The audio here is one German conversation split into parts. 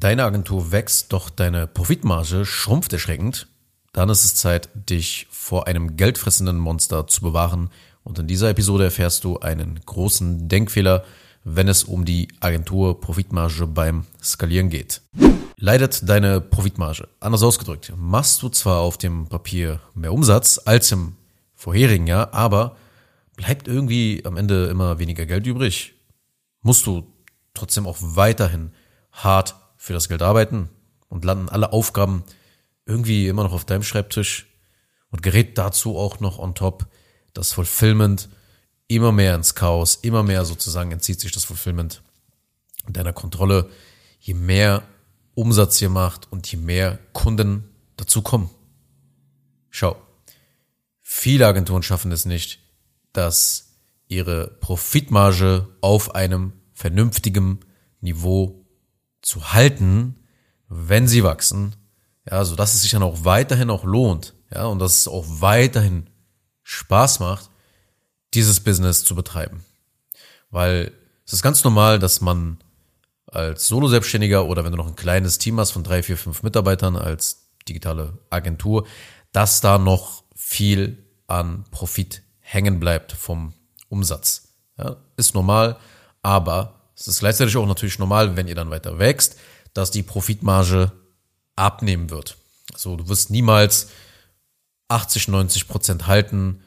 Deine Agentur wächst, doch deine Profitmarge schrumpft erschreckend. Dann ist es Zeit, dich vor einem geldfressenden Monster zu bewahren. Und in dieser Episode erfährst du einen großen Denkfehler, wenn es um die Agentur Profitmarge beim Skalieren geht. Leidet deine Profitmarge? Anders ausgedrückt, machst du zwar auf dem Papier mehr Umsatz als im vorherigen Jahr, aber bleibt irgendwie am Ende immer weniger Geld übrig. Musst du trotzdem auch weiterhin hart für das Geld arbeiten und landen alle Aufgaben irgendwie immer noch auf deinem Schreibtisch und gerät dazu auch noch on top das Fulfillment immer mehr ins Chaos, immer mehr sozusagen entzieht sich das Fulfillment deiner Kontrolle, je mehr Umsatz ihr macht und je mehr Kunden dazu kommen. Schau, viele Agenturen schaffen es nicht, dass ihre Profitmarge auf einem vernünftigen Niveau zu halten, wenn sie wachsen, ja, so dass es sich dann auch weiterhin auch lohnt, ja, und dass es auch weiterhin Spaß macht, dieses Business zu betreiben. Weil es ist ganz normal, dass man als Solo-Selbstständiger oder wenn du noch ein kleines Team hast von drei, vier, fünf Mitarbeitern als digitale Agentur, dass da noch viel an Profit hängen bleibt vom Umsatz. Ja, ist normal, aber es ist gleichzeitig auch natürlich normal, wenn ihr dann weiter wächst, dass die Profitmarge abnehmen wird. Also du wirst niemals 80, 90 Prozent halten,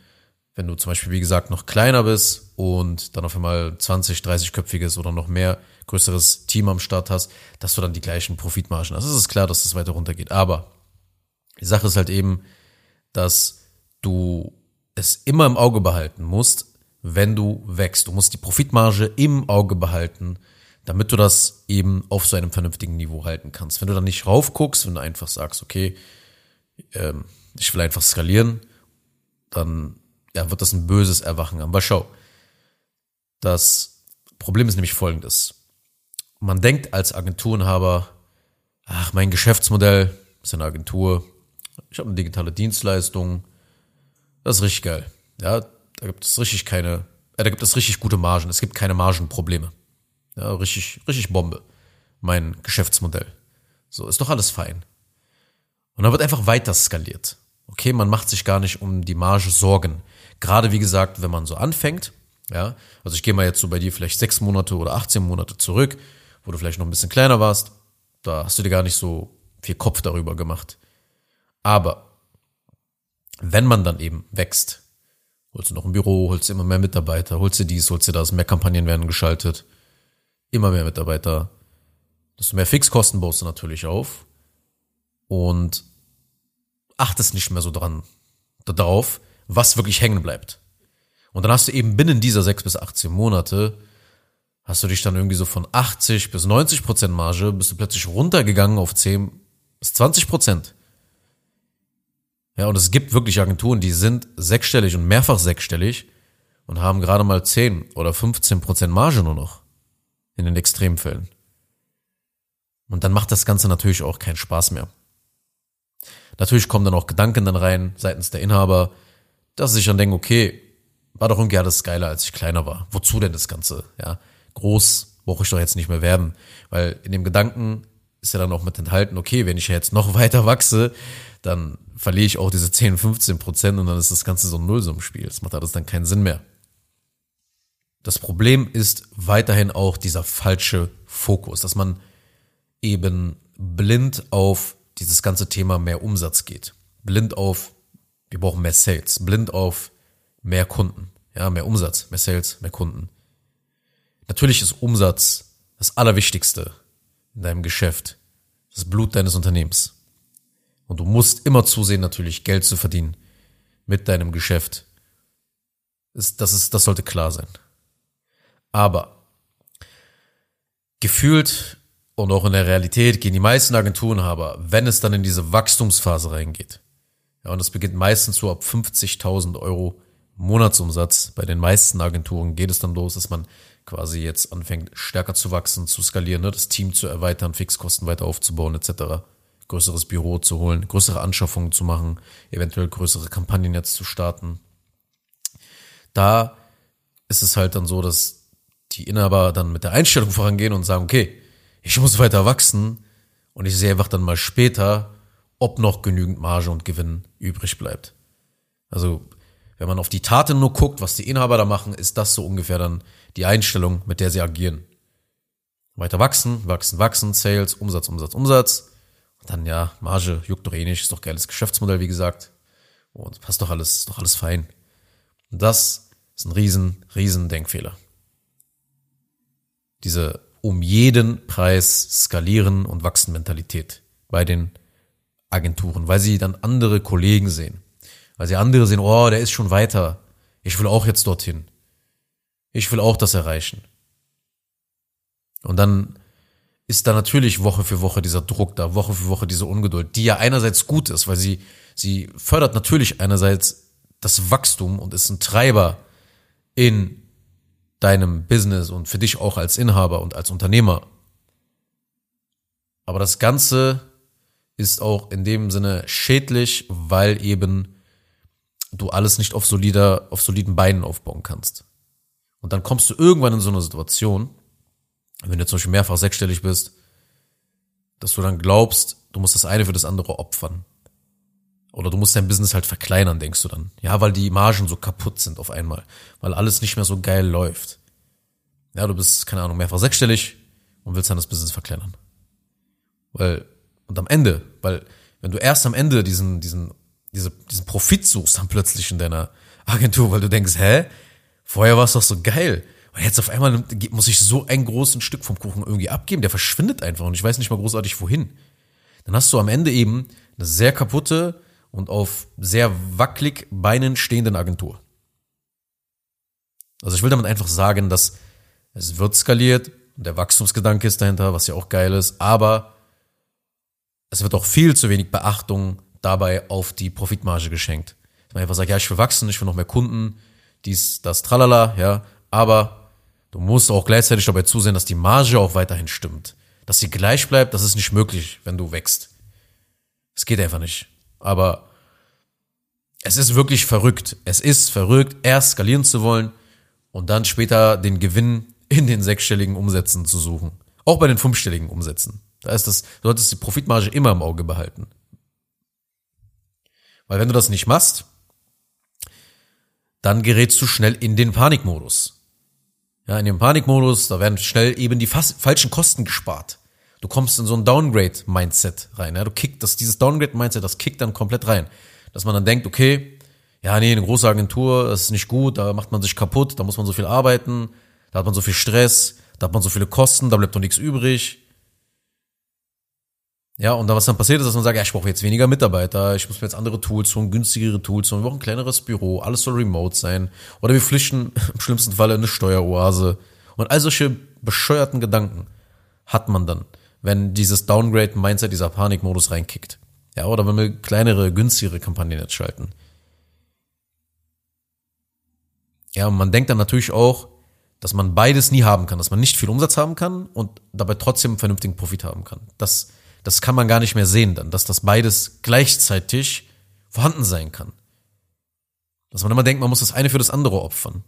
wenn du zum Beispiel, wie gesagt, noch kleiner bist und dann auf einmal 20, 30-köpfiges oder noch mehr größeres Team am Start hast, dass du dann die gleichen Profitmargen hast. Es ist klar, dass es das weiter runtergeht. Aber die Sache ist halt eben, dass du es immer im Auge behalten musst, wenn du wächst. Du musst die Profitmarge im Auge behalten, damit du das eben auf so einem vernünftigen Niveau halten kannst. Wenn du dann nicht raufguckst, wenn du einfach sagst, okay, ähm, ich will einfach skalieren, dann ja, wird das ein böses Erwachen. Aber schau, das Problem ist nämlich folgendes. Man denkt als Agenturenhaber, ach, mein Geschäftsmodell ist eine Agentur, ich habe eine digitale Dienstleistung, das ist richtig geil. Ja, da gibt es richtig keine, äh, da gibt es richtig gute Margen. Es gibt keine Margenprobleme. Ja, richtig, richtig Bombe. Mein Geschäftsmodell. So, ist doch alles fein. Und dann wird einfach weiter skaliert. Okay, man macht sich gar nicht um die Marge Sorgen. Gerade wie gesagt, wenn man so anfängt, ja, also ich gehe mal jetzt so bei dir vielleicht sechs Monate oder 18 Monate zurück, wo du vielleicht noch ein bisschen kleiner warst, da hast du dir gar nicht so viel Kopf darüber gemacht. Aber wenn man dann eben wächst, holst du noch ein Büro, holst du immer mehr Mitarbeiter, holst du dies, holst du das, mehr Kampagnen werden geschaltet, immer mehr Mitarbeiter, desto mehr Fixkosten baust du natürlich auf und achtest nicht mehr so dran, darauf, was wirklich hängen bleibt. Und dann hast du eben binnen dieser sechs bis 18 Monate, hast du dich dann irgendwie so von 80 bis 90 Prozent Marge, bist du plötzlich runtergegangen auf 10 bis 20 Prozent. Ja, und es gibt wirklich Agenturen, die sind sechsstellig und mehrfach sechsstellig und haben gerade mal 10 oder 15 Prozent Marge nur noch. In den Extremfällen. Und dann macht das Ganze natürlich auch keinen Spaß mehr. Natürlich kommen dann auch Gedanken dann rein seitens der Inhaber, dass sie sich dann denken, okay, war doch irgendwie alles geiler, als ich kleiner war. Wozu denn das Ganze? Ja, groß brauche ich doch jetzt nicht mehr werden. Weil in dem Gedanken ist ja dann auch mit enthalten, okay, wenn ich jetzt noch weiter wachse, dann verliere ich auch diese 10, 15 Prozent und dann ist das Ganze so ein Nullsummenspiel. Das macht alles dann keinen Sinn mehr. Das Problem ist weiterhin auch dieser falsche Fokus, dass man eben blind auf dieses ganze Thema mehr Umsatz geht. Blind auf wir brauchen mehr Sales, blind auf mehr Kunden, ja, mehr Umsatz, mehr Sales, mehr Kunden. Natürlich ist Umsatz das Allerwichtigste in deinem Geschäft, das Blut deines Unternehmens. Und du musst immer zusehen, natürlich Geld zu verdienen mit deinem Geschäft. Das, ist, das sollte klar sein. Aber gefühlt und auch in der Realität gehen die meisten Agenturenhaber, wenn es dann in diese Wachstumsphase reingeht, ja, und das beginnt meistens so ab 50.000 Euro Monatsumsatz. Bei den meisten Agenturen geht es dann los, dass man quasi jetzt anfängt, stärker zu wachsen, zu skalieren, ne? das Team zu erweitern, Fixkosten weiter aufzubauen, etc. Größeres Büro zu holen, größere Anschaffungen zu machen, eventuell größere Kampagnen jetzt zu starten. Da ist es halt dann so, dass die Inhaber dann mit der Einstellung vorangehen und sagen, okay, ich muss weiter wachsen, Und ich sehe einfach dann mal später, ob noch genügend Marge und Gewinn übrig bleibt. Also, wenn man auf die Taten nur guckt, was die Inhaber da machen, ist das so ungefähr dann die Einstellung, mit der sie agieren. Weiter wachsen, wachsen, wachsen, Sales, Umsatz, Umsatz, Umsatz. Und dann ja, Marge juckt doch eh nicht, ist doch geiles Geschäftsmodell, wie gesagt. Und passt doch alles, ist doch alles fein. Und das ist ein riesen, riesen Denkfehler. Diese um jeden Preis skalieren und wachsen Mentalität bei den Agenturen, weil sie dann andere Kollegen sehen. Weil sie andere sehen, oh, der ist schon weiter. Ich will auch jetzt dorthin. Ich will auch das erreichen. Und dann ist da natürlich Woche für Woche dieser Druck da, Woche für Woche diese Ungeduld, die ja einerseits gut ist, weil sie, sie fördert natürlich einerseits das Wachstum und ist ein Treiber in deinem Business und für dich auch als Inhaber und als Unternehmer. Aber das Ganze ist auch in dem Sinne schädlich, weil eben du alles nicht auf solider, auf soliden Beinen aufbauen kannst. Und dann kommst du irgendwann in so eine Situation, wenn du zum Beispiel mehrfach sechsstellig bist, dass du dann glaubst, du musst das eine für das andere opfern. Oder du musst dein Business halt verkleinern, denkst du dann. Ja, weil die Margen so kaputt sind auf einmal. Weil alles nicht mehr so geil läuft. Ja, du bist, keine Ahnung, mehrfach sechsstellig und willst dann das Business verkleinern. Weil, und am Ende, weil, wenn du erst am Ende diesen, diesen, diese, diesen Profit suchst, dann plötzlich in deiner Agentur, weil du denkst, hä? Vorher war es doch so geil. Und jetzt auf einmal muss ich so ein großes Stück vom Kuchen irgendwie abgeben. Der verschwindet einfach und ich weiß nicht mal großartig wohin. Dann hast du am Ende eben eine sehr kaputte und auf sehr wackelig Beinen stehenden Agentur. Also ich will damit einfach sagen, dass es wird skaliert und der Wachstumsgedanke ist dahinter, was ja auch geil ist, aber es wird auch viel zu wenig Beachtung dabei auf die Profitmarge geschenkt. Man einfach sagt, ja, ich will wachsen, ich will noch mehr Kunden, dies, das, tralala, ja, aber Du musst auch gleichzeitig dabei zusehen, dass die Marge auch weiterhin stimmt. Dass sie gleich bleibt, das ist nicht möglich, wenn du wächst. Es geht einfach nicht. Aber es ist wirklich verrückt. Es ist verrückt, erst skalieren zu wollen und dann später den Gewinn in den sechsstelligen Umsätzen zu suchen. Auch bei den fünfstelligen Umsätzen. Da ist das, du solltest die Profitmarge immer im Auge behalten. Weil wenn du das nicht machst, dann gerätst du schnell in den Panikmodus. Ja, in dem Panikmodus, da werden schnell eben die falschen Kosten gespart. Du kommst in so ein Downgrade-Mindset rein. Ja? Du kickt, das, dieses Downgrade-Mindset, das kickt dann komplett rein. Dass man dann denkt, okay, ja, nee, eine große Agentur, das ist nicht gut, da macht man sich kaputt, da muss man so viel arbeiten, da hat man so viel Stress, da hat man so viele Kosten, da bleibt doch nichts übrig. Ja, und dann, was dann passiert ist, dass man sagt, ja, ich brauche jetzt weniger Mitarbeiter, ich muss mir jetzt andere Tools holen, günstigere Tools holen, wir brauchen ein kleineres Büro, alles soll remote sein. Oder wir flüchten im schlimmsten Fall in eine Steueroase. Und all solche bescheuerten Gedanken hat man dann, wenn dieses Downgrade-Mindset, dieser Panikmodus reinkickt. Ja, oder wenn wir kleinere, günstigere Kampagnen jetzt schalten. Ja, und man denkt dann natürlich auch, dass man beides nie haben kann, dass man nicht viel Umsatz haben kann und dabei trotzdem einen vernünftigen Profit haben kann. Das das kann man gar nicht mehr sehen dann, dass das beides gleichzeitig vorhanden sein kann. Dass man immer denkt, man muss das eine für das andere opfern.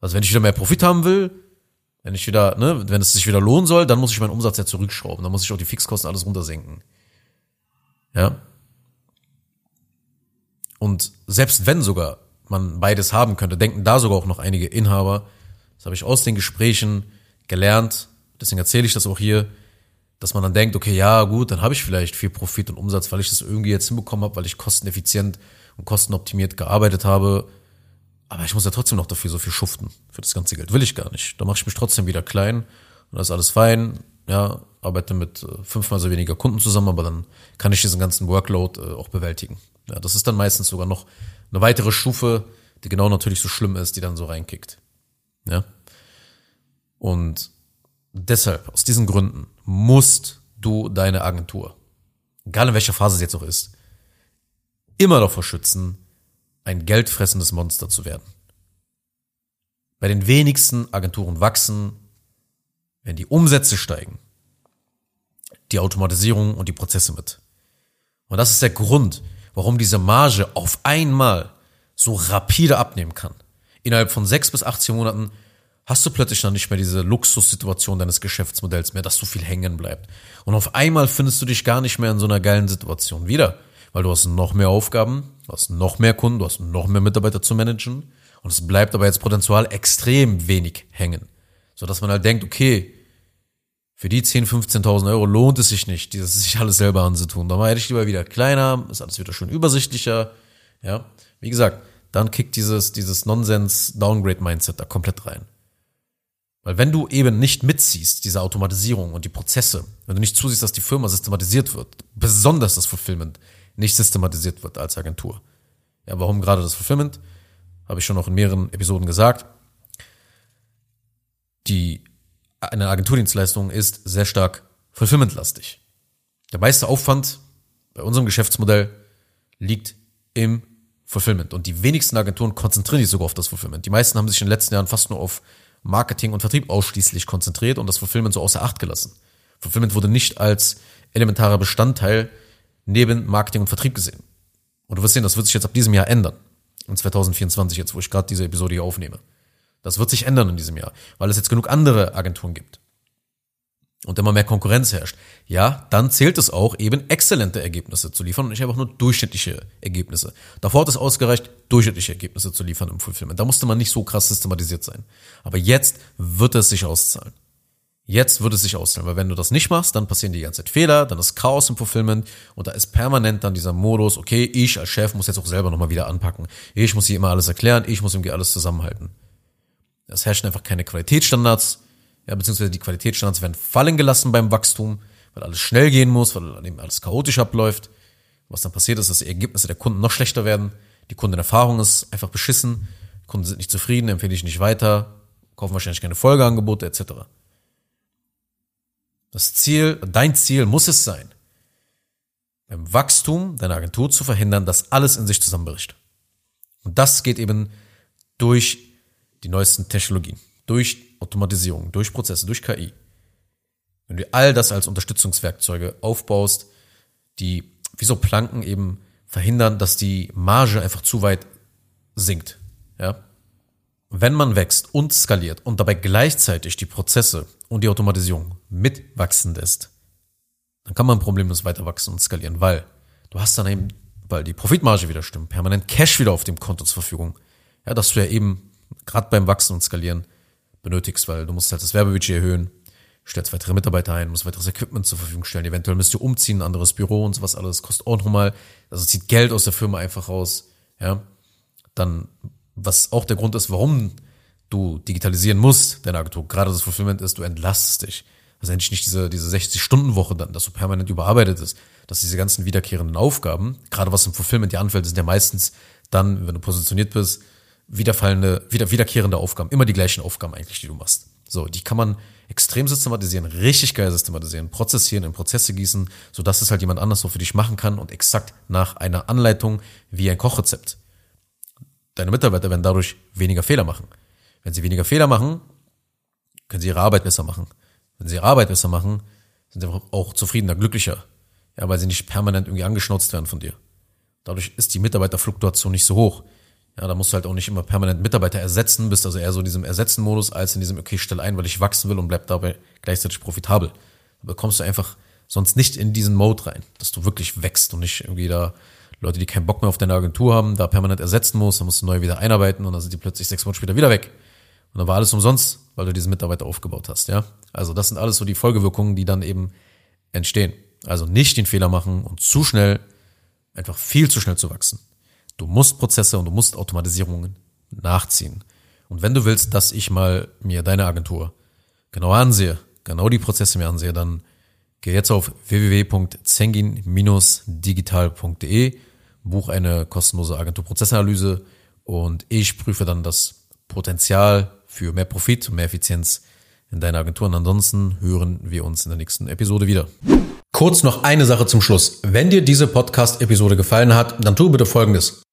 Also wenn ich wieder mehr Profit haben will, wenn ich wieder, ne, wenn es sich wieder lohnen soll, dann muss ich meinen Umsatz ja zurückschrauben, dann muss ich auch die Fixkosten alles runtersenken. Ja. Und selbst wenn sogar man beides haben könnte, denken da sogar auch noch einige Inhaber, das habe ich aus den Gesprächen gelernt, deswegen erzähle ich das auch hier, dass man dann denkt, okay, ja gut, dann habe ich vielleicht viel Profit und Umsatz, weil ich das irgendwie jetzt hinbekommen habe, weil ich kosteneffizient und kostenoptimiert gearbeitet habe. Aber ich muss ja trotzdem noch dafür so viel schuften für das ganze Geld. Will ich gar nicht. Da mache ich mich trotzdem wieder klein und das ist alles fein. Ja, arbeite mit äh, fünfmal so weniger Kunden zusammen, aber dann kann ich diesen ganzen Workload äh, auch bewältigen. Ja, das ist dann meistens sogar noch eine weitere Stufe, die genau natürlich so schlimm ist, die dann so reinkickt. Ja. Und deshalb, aus diesen Gründen, musst du deine Agentur, egal in welcher Phase es jetzt auch ist, immer davor schützen, ein geldfressendes Monster zu werden. Bei den wenigsten Agenturen wachsen, wenn die Umsätze steigen, die Automatisierung und die Prozesse mit. Und das ist der Grund, warum diese Marge auf einmal so rapide abnehmen kann. Innerhalb von sechs bis 18 Monaten hast du plötzlich dann nicht mehr diese Luxussituation deines Geschäftsmodells mehr, dass so viel hängen bleibt. Und auf einmal findest du dich gar nicht mehr in so einer geilen Situation wieder, weil du hast noch mehr Aufgaben, du hast noch mehr Kunden, du hast noch mehr Mitarbeiter zu managen und es bleibt aber jetzt potenziell extrem wenig hängen, so dass man halt denkt, okay, für die 10, 15.000 Euro lohnt es sich nicht, dieses sich alles selber anzutun. Da hätte ich lieber wieder kleiner, ist alles wieder schön übersichtlicher, ja. Wie gesagt, dann kickt dieses, dieses Nonsens-Downgrade-Mindset da komplett rein. Weil wenn du eben nicht mitziehst, diese Automatisierung und die Prozesse, wenn du nicht zusiehst, dass die Firma systematisiert wird, besonders das Fulfillment nicht systematisiert wird als Agentur. Ja, warum gerade das Fulfillment? Habe ich schon noch in mehreren Episoden gesagt. Die, eine Agenturdienstleistung ist sehr stark Fulfillment-lastig. Der meiste Aufwand bei unserem Geschäftsmodell liegt im Fulfillment. Und die wenigsten Agenturen konzentrieren sich sogar auf das Fulfillment. Die meisten haben sich in den letzten Jahren fast nur auf Marketing und Vertrieb ausschließlich konzentriert und das Fulfillment so außer Acht gelassen. Fulfillment wurde nicht als elementarer Bestandteil neben Marketing und Vertrieb gesehen. Und du wirst sehen, das wird sich jetzt ab diesem Jahr ändern. In 2024 jetzt, wo ich gerade diese Episode hier aufnehme. Das wird sich ändern in diesem Jahr, weil es jetzt genug andere Agenturen gibt und immer mehr Konkurrenz herrscht, ja, dann zählt es auch eben exzellente Ergebnisse zu liefern und nicht einfach nur durchschnittliche Ergebnisse. Davor hat es ausgereicht, durchschnittliche Ergebnisse zu liefern im Fulfillment. Da musste man nicht so krass systematisiert sein. Aber jetzt wird es sich auszahlen. Jetzt wird es sich auszahlen, weil wenn du das nicht machst, dann passieren die ganze Zeit Fehler, dann ist Chaos im Fulfillment und da ist permanent dann dieser Modus, okay, ich als Chef muss jetzt auch selber nochmal wieder anpacken. Ich muss hier immer alles erklären, ich muss irgendwie alles zusammenhalten. Es herrschen einfach keine Qualitätsstandards, ja, beziehungsweise die Qualitätsstandards werden fallen gelassen beim Wachstum, weil alles schnell gehen muss, weil eben alles chaotisch abläuft. Was dann passiert ist, dass die Ergebnisse der Kunden noch schlechter werden. Die Kundenerfahrung ist einfach beschissen. Die Kunden sind nicht zufrieden, empfehle ich nicht weiter, kaufen wahrscheinlich keine Folgeangebote etc. Das Ziel, dein Ziel muss es sein, beim Wachstum deiner Agentur zu verhindern, dass alles in sich zusammenbricht. Und das geht eben durch die neuesten Technologien, durch Automatisierung, durch Prozesse, durch KI, wenn du all das als Unterstützungswerkzeuge aufbaust, die wie so Planken eben verhindern, dass die Marge einfach zu weit sinkt, ja. Wenn man wächst und skaliert und dabei gleichzeitig die Prozesse und die Automatisierung mitwachsen lässt, dann kann man problemlos weiter wachsen und skalieren, weil du hast dann eben, weil die Profitmarge wieder stimmt, permanent Cash wieder auf dem Konto zur Verfügung. Ja, dass du ja eben gerade beim Wachsen und Skalieren benötigst, weil du musst halt das Werbebudget erhöhen, stellst weitere Mitarbeiter ein, musst weiteres Equipment zur Verfügung stellen, eventuell müsst du umziehen, ein anderes Büro und sowas alles, kostet auch nochmal, also zieht Geld aus der Firma einfach raus, ja. Dann, was auch der Grund ist, warum du digitalisieren musst, deine Agentur, gerade das Fulfillment ist, du entlastest dich. Also endlich nicht diese, diese 60-Stunden-Woche dann, dass du permanent überarbeitet ist, dass diese ganzen wiederkehrenden Aufgaben, gerade was im Fulfillment dir anfällt, sind ja meistens dann, wenn du positioniert bist, wiederfallende, wieder, wiederkehrende Aufgaben, immer die gleichen Aufgaben eigentlich, die du machst. So, die kann man extrem systematisieren, richtig geil systematisieren, prozessieren, in Prozesse gießen, so dass es halt jemand anders so für dich machen kann und exakt nach einer Anleitung wie ein Kochrezept. Deine Mitarbeiter werden dadurch weniger Fehler machen. Wenn sie weniger Fehler machen, können sie ihre Arbeit besser machen. Wenn sie ihre Arbeit besser machen, sind sie auch zufriedener, glücklicher. Ja, weil sie nicht permanent irgendwie angeschnauzt werden von dir. Dadurch ist die Mitarbeiterfluktuation nicht so hoch. Ja, da musst du halt auch nicht immer permanent Mitarbeiter ersetzen, bist also eher so in diesem Ersetzen-Modus als in diesem, okay, ich stell ein, weil ich wachsen will und bleib dabei gleichzeitig profitabel. Da bekommst du einfach sonst nicht in diesen Mode rein, dass du wirklich wächst und nicht irgendwie da Leute, die keinen Bock mehr auf deine Agentur haben, da permanent ersetzen musst, dann musst du neu wieder einarbeiten und dann sind die plötzlich sechs Monate später wieder weg. Und dann war alles umsonst, weil du diesen Mitarbeiter aufgebaut hast, ja. Also das sind alles so die Folgewirkungen, die dann eben entstehen. Also nicht den Fehler machen und zu schnell, einfach viel zu schnell zu wachsen. Du musst Prozesse und du musst Automatisierungen nachziehen. Und wenn du willst, dass ich mal mir deine Agentur genau ansehe, genau die Prozesse mir ansehe, dann geh jetzt auf www.zengin-digital.de, buch eine kostenlose Agenturprozessanalyse und ich prüfe dann das Potenzial für mehr Profit und mehr Effizienz in deiner Agentur. Und ansonsten hören wir uns in der nächsten Episode wieder. Kurz noch eine Sache zum Schluss. Wenn dir diese Podcast-Episode gefallen hat, dann tu bitte Folgendes.